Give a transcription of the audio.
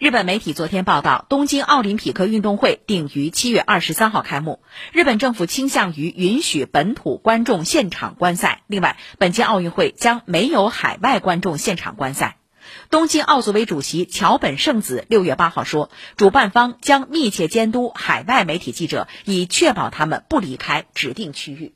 日本媒体昨天报道，东京奥林匹克运动会定于七月二十三号开幕。日本政府倾向于允许本土观众现场观赛。另外，本届奥运会将没有海外观众现场观赛。东京奥组委主席桥本圣子六月八号说，主办方将密切监督海外媒体记者，以确保他们不离开指定区域。